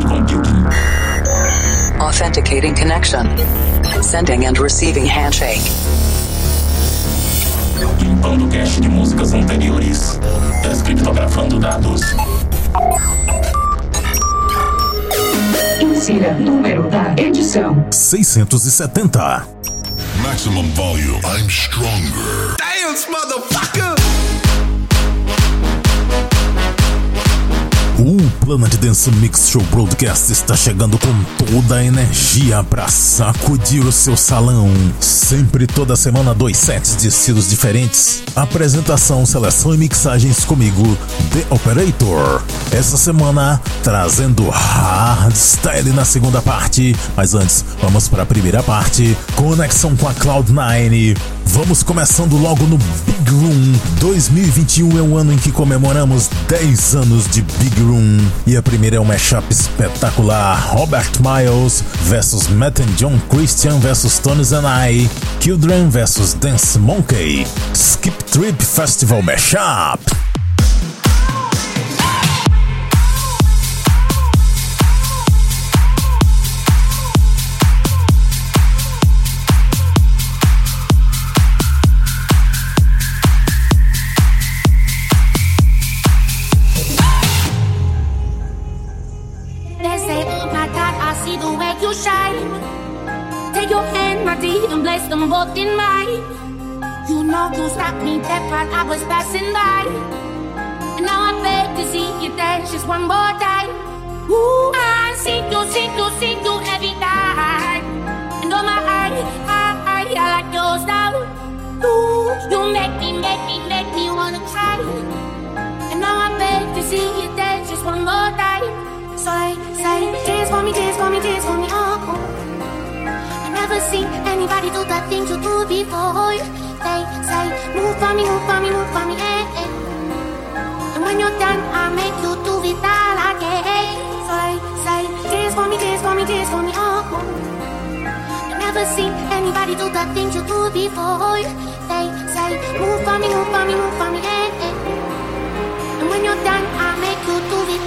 cloud computing. Authenticating connection. Sending and receiving handshake. Limpando cache de músicas anteriores. Descriptografando dados. Insira número da edição: 670. Maximum volume. I'm stronger. Dance, motherfucker! O Planet Dance Mix Show Broadcast está chegando com toda a energia para sacudir o seu salão. Sempre toda semana dois sets de estilos diferentes. Apresentação, seleção e mixagens comigo, The Operator. Essa semana trazendo hardstyle na segunda parte, mas antes vamos para a primeira parte. Conexão com a Cloud9. Vamos começando logo no Big Room. 2021 é o ano em que comemoramos 10 anos de Big Room. E a primeira é um mashup espetacular: Robert Miles versus Matt and John Christian versus Tones and I, Children versus Dance Monkey, Skip Trip Festival Mashup. My and place them both in mine. You know you stopped me dead while I was passing by. And now I beg to see you dance just one more time. Ooh, I see you, see you, see you every night. And oh my, I, I, I like your style. Ooh, you make me, make me, make me wanna cry. And now I beg to see you dance just one more time. So I say, dance for me, dance for me, dance for me, oh. Never seen anybody do the things you do before. They say, move for me, move for me, move for me, eh, eh. And when you're done, I make you do it all again. So I say, dance for me, dance for me, dance for me, oh. Never seen anybody do the things you do before. They say, move for me, move for me, move for me, eh, eh. And when you're done, I make you do it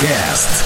guests.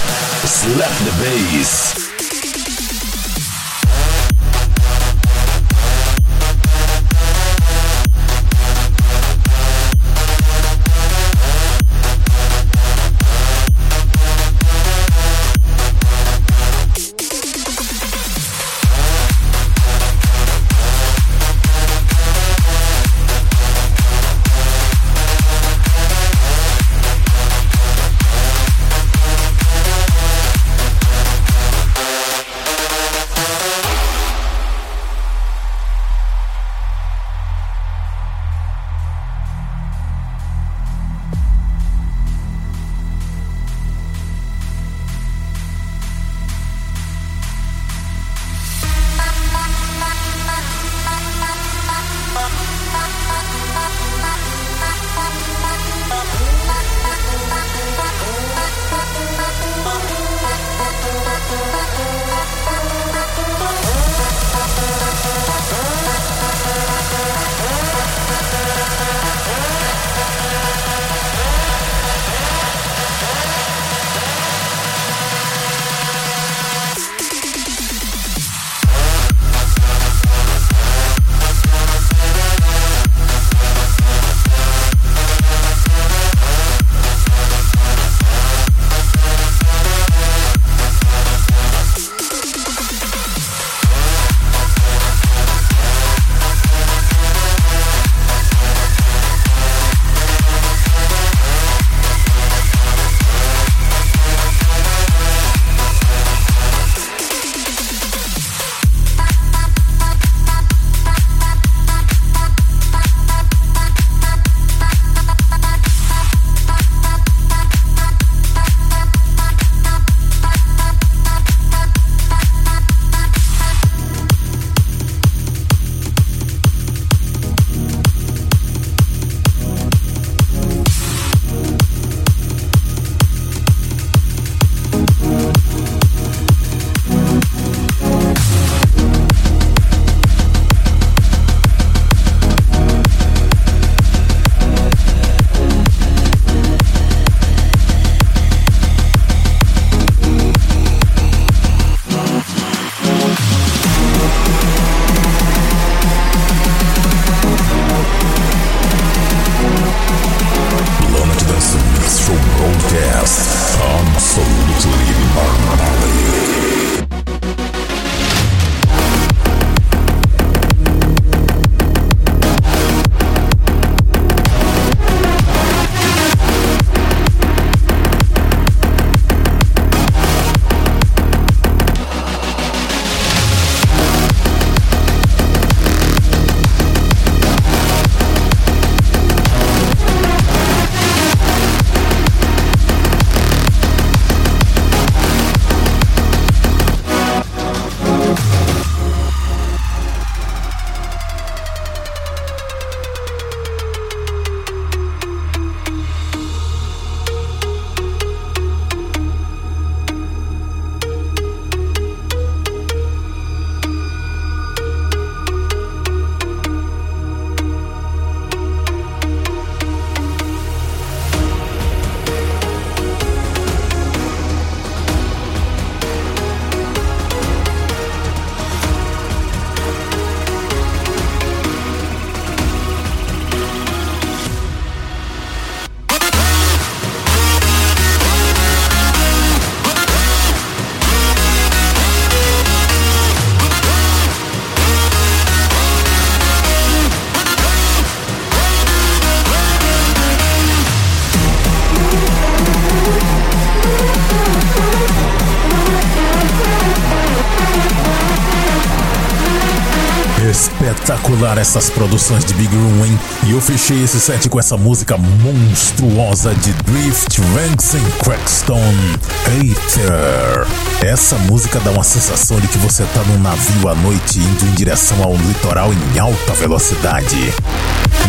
Espetacular essas produções de Big Room, hein? E eu fechei esse set com essa música monstruosa de Drift, Ranks and Crackstone, Hater. Essa música dá uma sensação de que você tá num navio à noite indo em direção ao litoral em alta velocidade.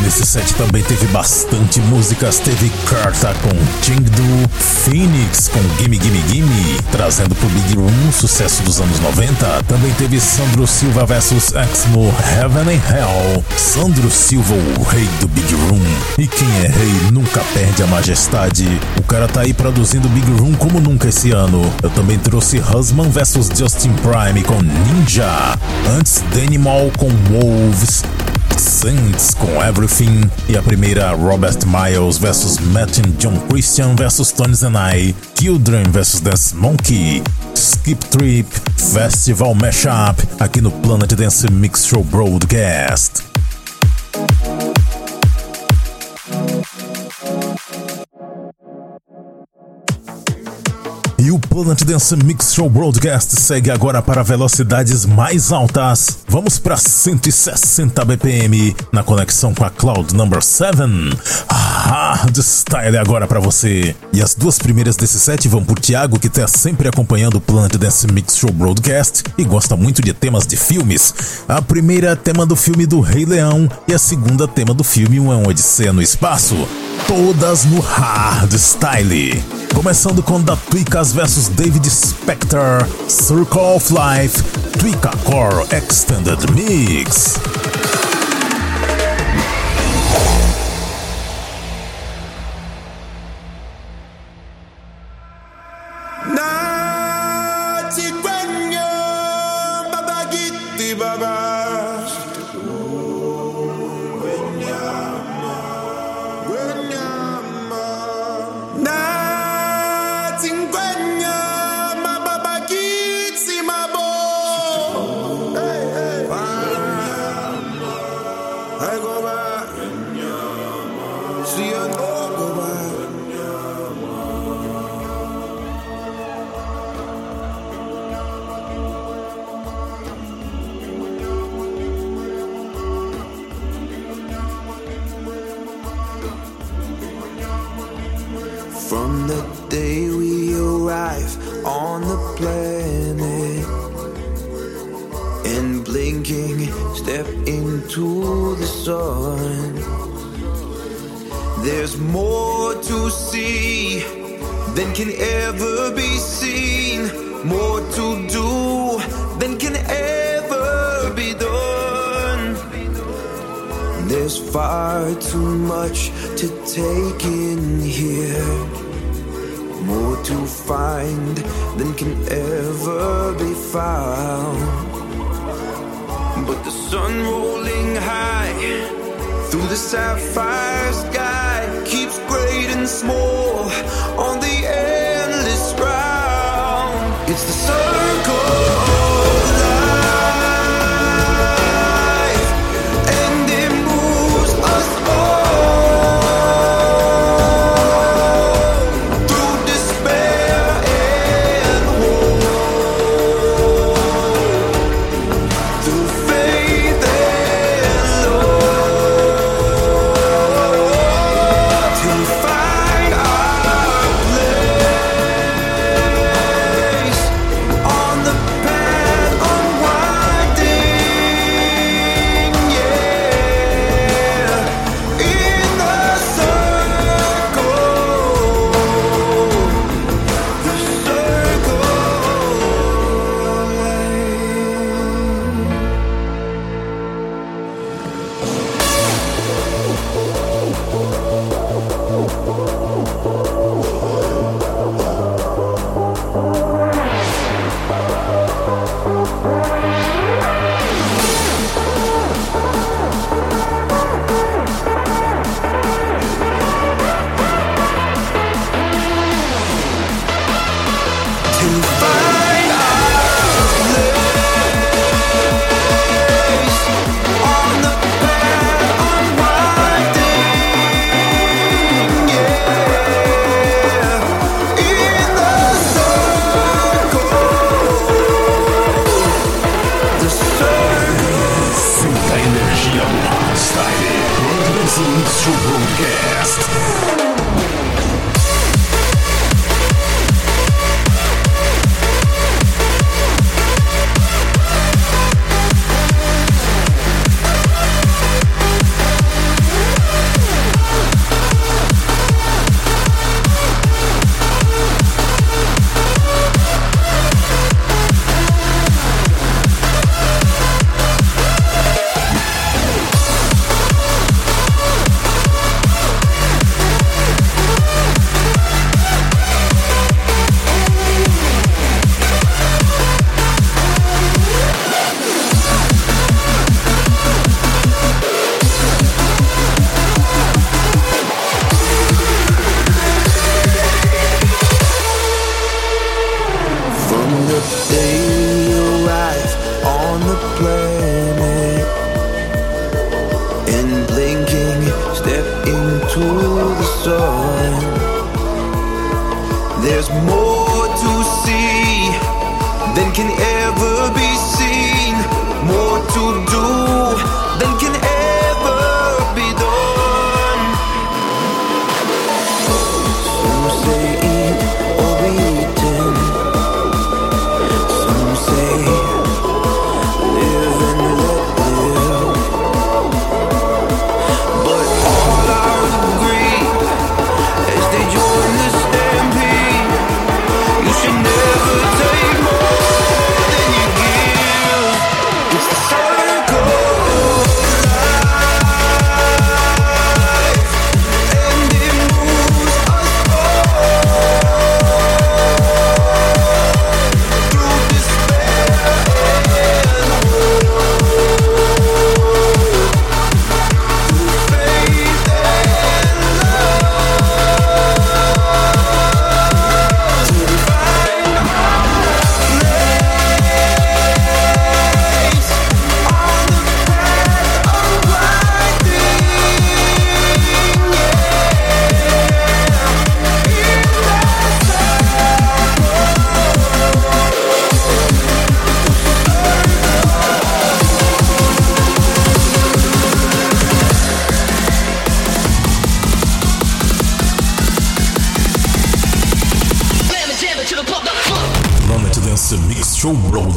Nesse set também teve bastante músicas. Teve Carta com Chengdu, Phoenix com Gimme Gimme Gimme, trazendo pro Big Room sucesso dos anos 90. Também teve Sandro Silva vs Exmo Heaven and Hell. Sandro Silva, o rei do Big Room. E quem é rei nunca perde a majestade. O cara tá aí produzindo Big Room como nunca esse ano. Eu também trouxe Husman vs Justin Prime com Ninja. Antes, Danimal com Wolves. Saints com Everything e a primeira Robert Miles vs Martin John Christian vs Tony Zenai, Children vs Dance Monkey, Skip Trip, Festival Mashup aqui no Planet Dance Mix Show Broadcast. E o Planet Dance Mix Show Broadcast segue agora para velocidades mais altas. Vamos para 160 BPM na conexão com a Cloud Number 7. Hard Style agora para você. E as duas primeiras desse set vão por Thiago, que está sempre acompanhando o Planet Dance Mix Show Broadcast e gosta muito de temas de filmes. A primeira tema do filme do Rei Leão e a segunda tema do filme Um Odisseia no Espaço. Todas no Hard Style. Começando com Da Tweakas vs David Spector, Circle of Life, Tweaka Core Extended Mix.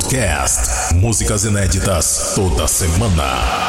Broadcast. Músicas inéditas toda semana.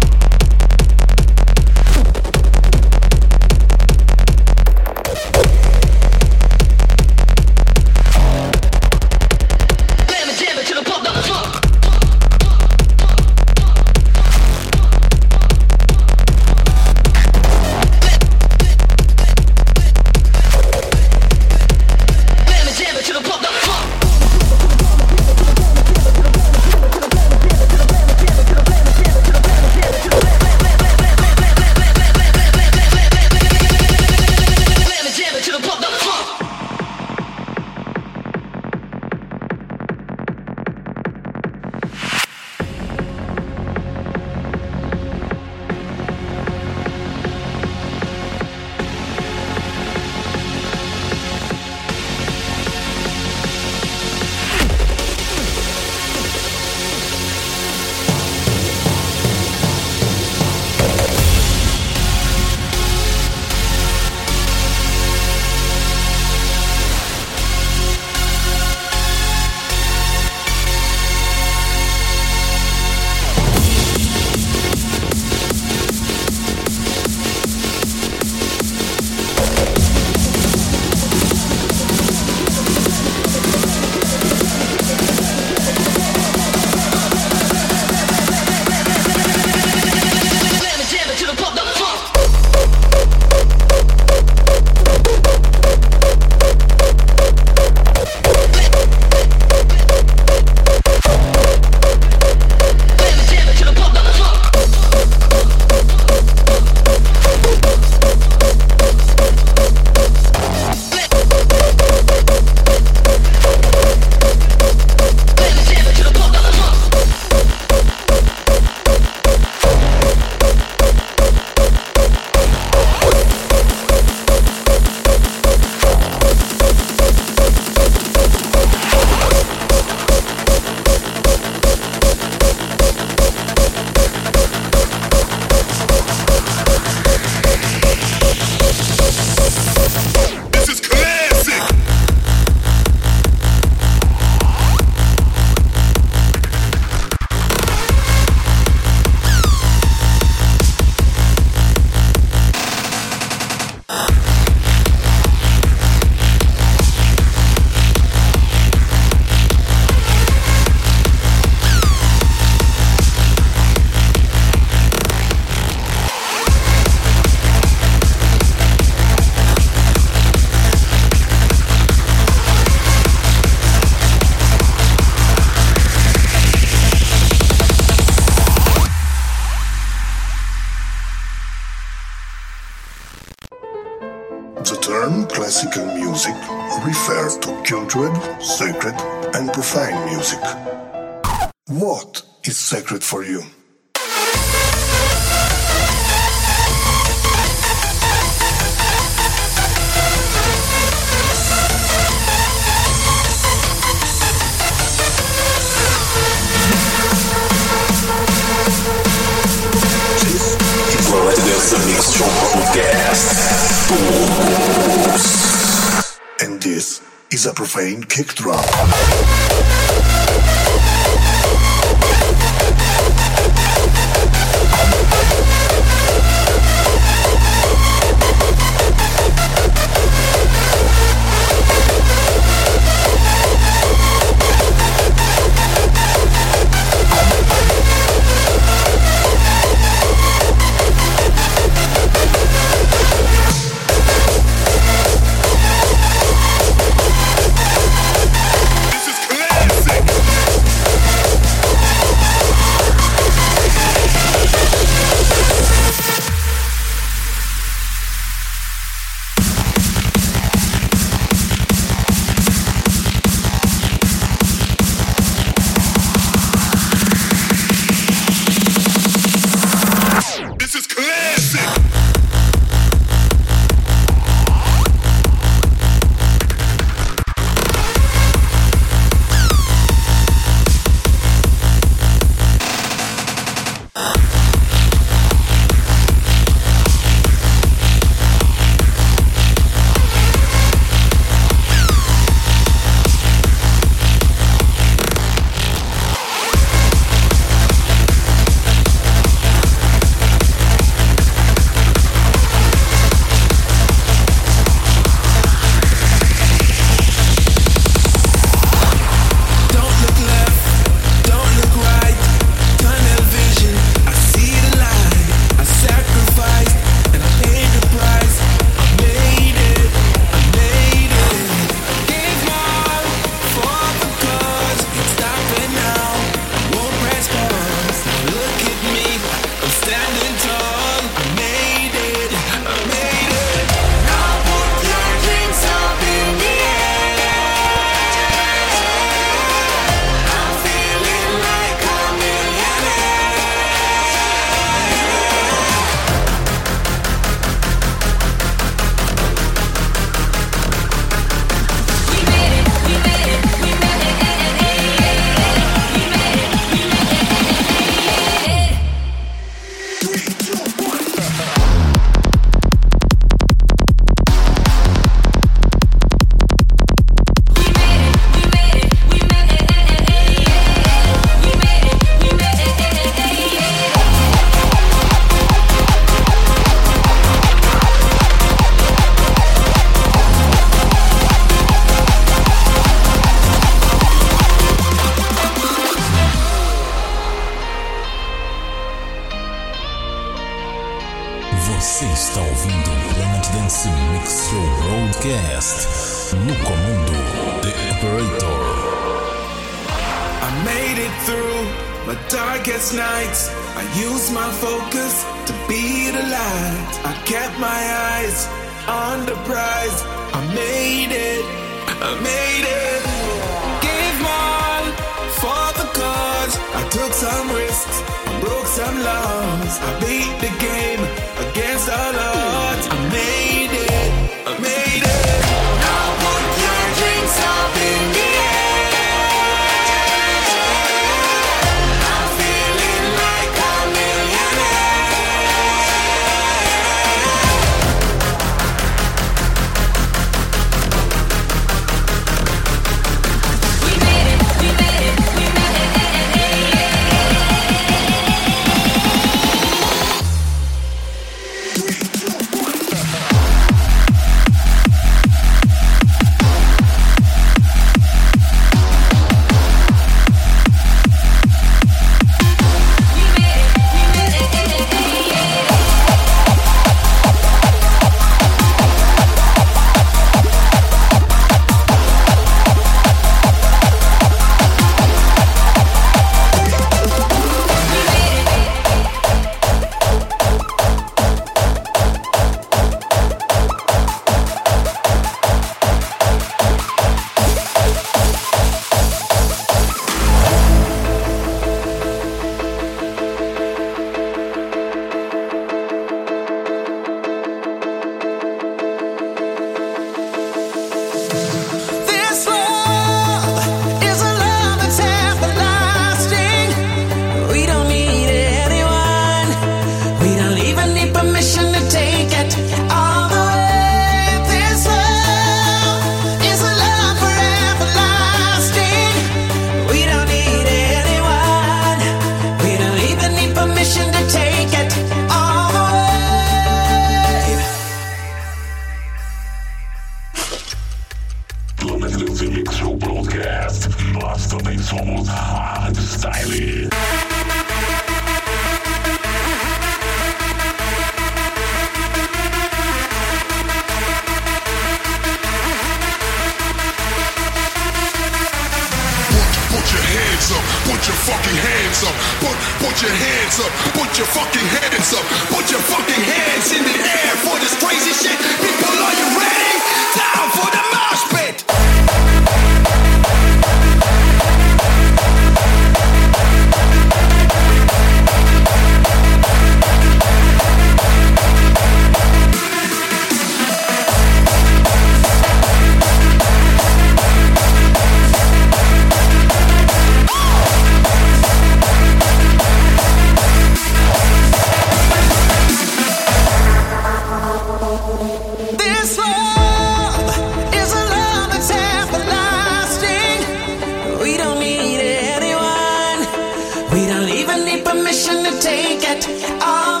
yet. I'm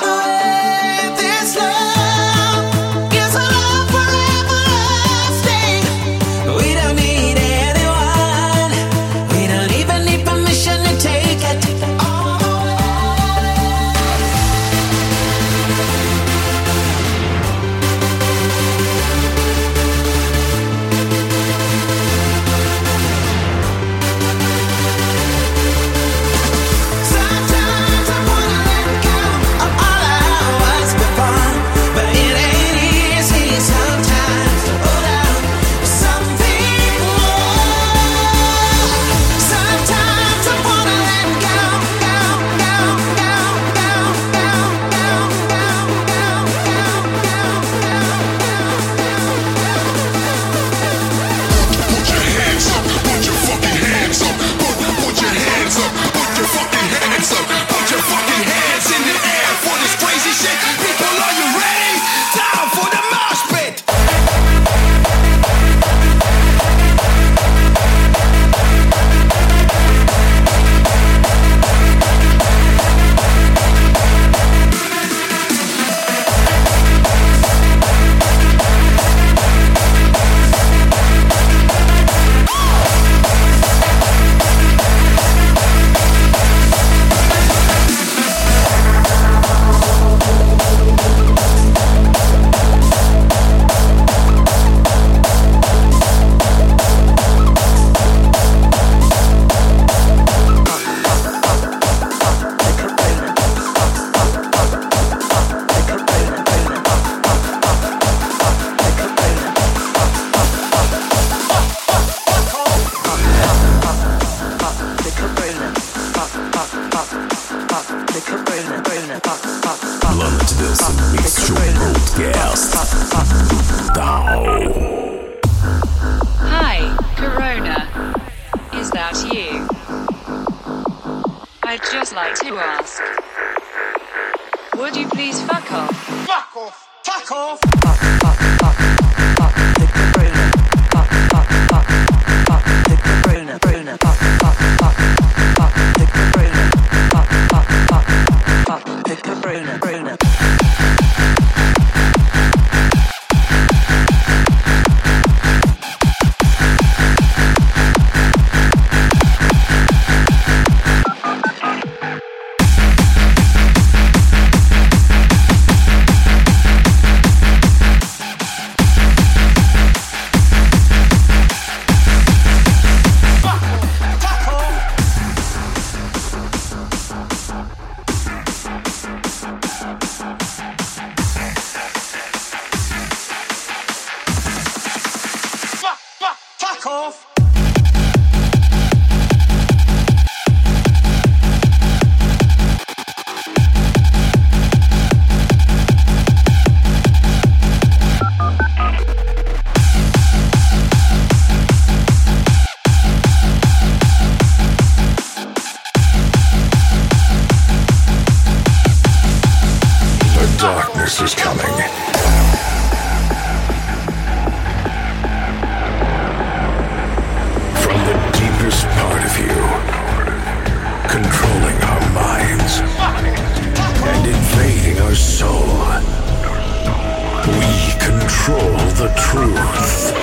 the truth.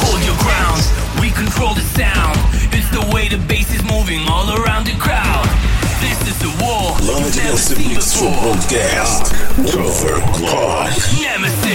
Hold your ground, we control the sound. It's the way the bass is moving all around the crowd. This is the war. Lange you've never seen before. Podcast. Nemesis.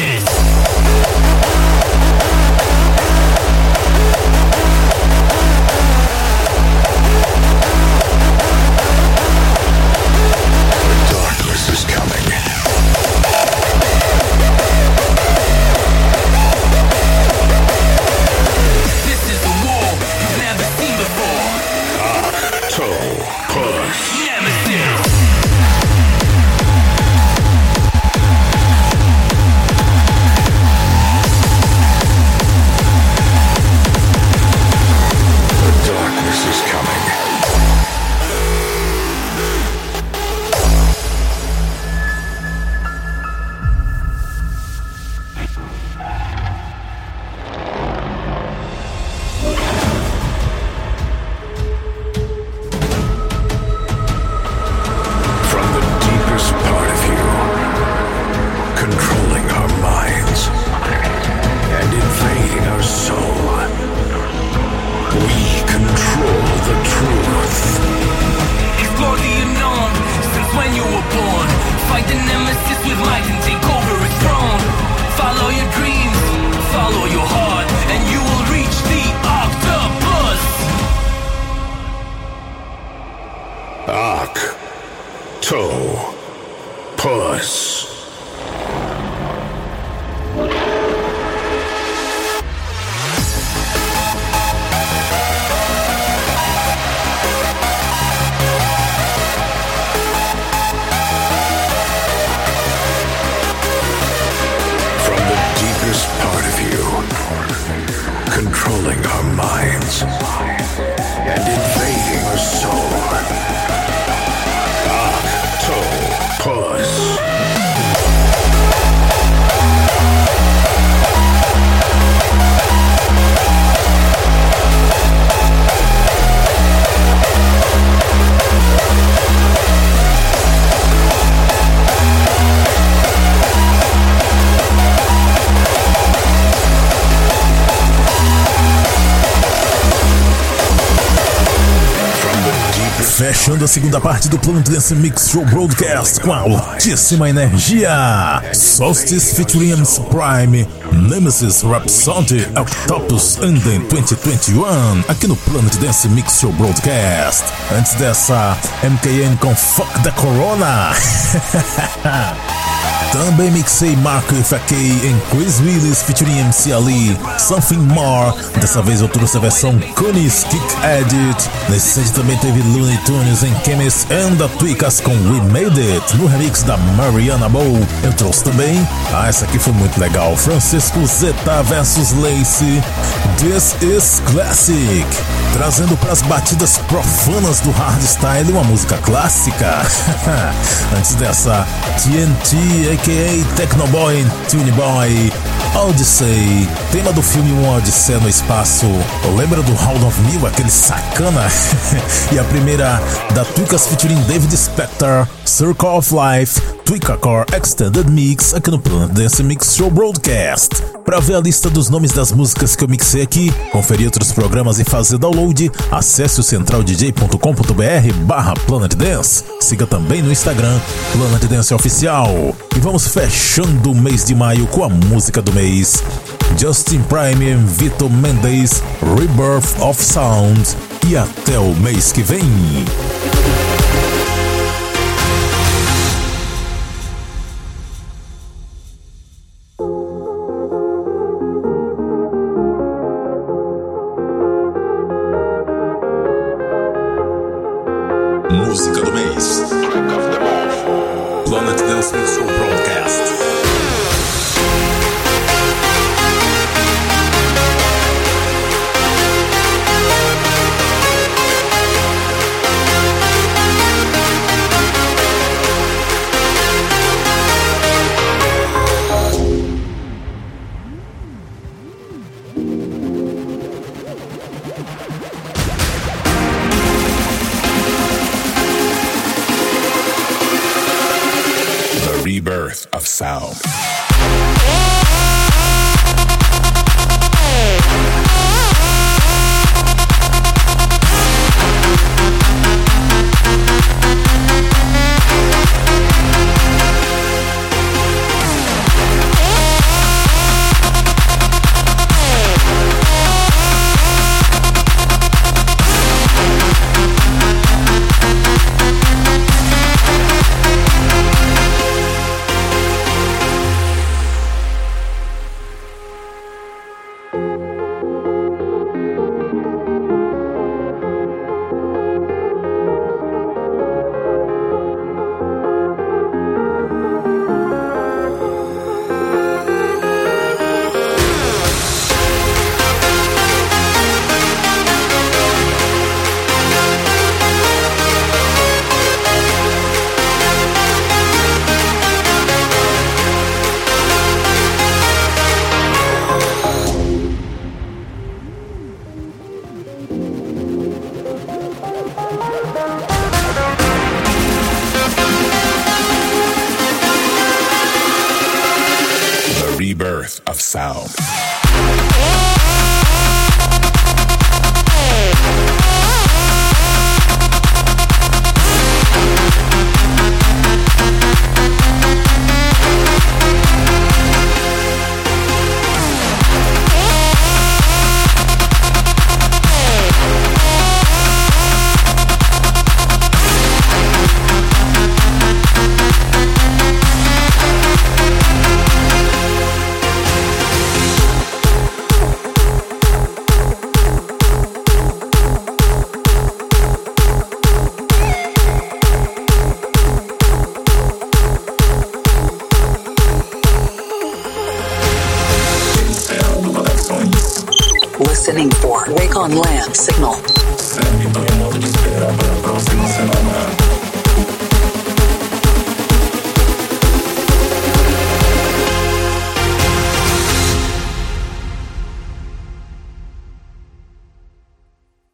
Fechando a segunda parte do Planet Dance Mix Show Broadcast com altíssima energia. Solstice featuring MC Prime, Nemesis Rhapsody, Octopus Ending 2021, aqui no Planet Dance Mix Show Broadcast. Antes dessa, MKN com Fuck da Corona. Também mixei Marco FK em Chris Willis featuring MC Ali, Something More. Dessa vez eu trouxe a versão Kunis Kick Edit. Nesse set também teve Looney Tunes em Chemist and the Tweakers com We Made It, no remix da Mariana Bow. Eu trouxe também, ah, essa aqui foi muito legal, Francisco Zeta vs Lacey. This is Classic. Trazendo para as batidas profanas do hardstyle uma música clássica. Antes dessa, TNT, a.k.a. Technoboy Tune Boy, Odyssey, tema do filme Uma Odisseia no Espaço. Lembra do Round of Mil, aquele sacana? e a primeira da Tweakers featuring David Spector, Circle of Life, Tweakacore Extended Mix aqui no Planet Dance Mix Show Broadcast. Para ver a lista dos nomes das músicas que eu mixei aqui, conferir outros programas e fazer download, acesse o centraldj.com.br barra Planet Dance. Siga também no Instagram, Planet Dance Oficial. E vamos fechando o mês de maio com a música do mês. Justin Prime e Vito Mendes, Rebirth of Sound. E até o mês que vem.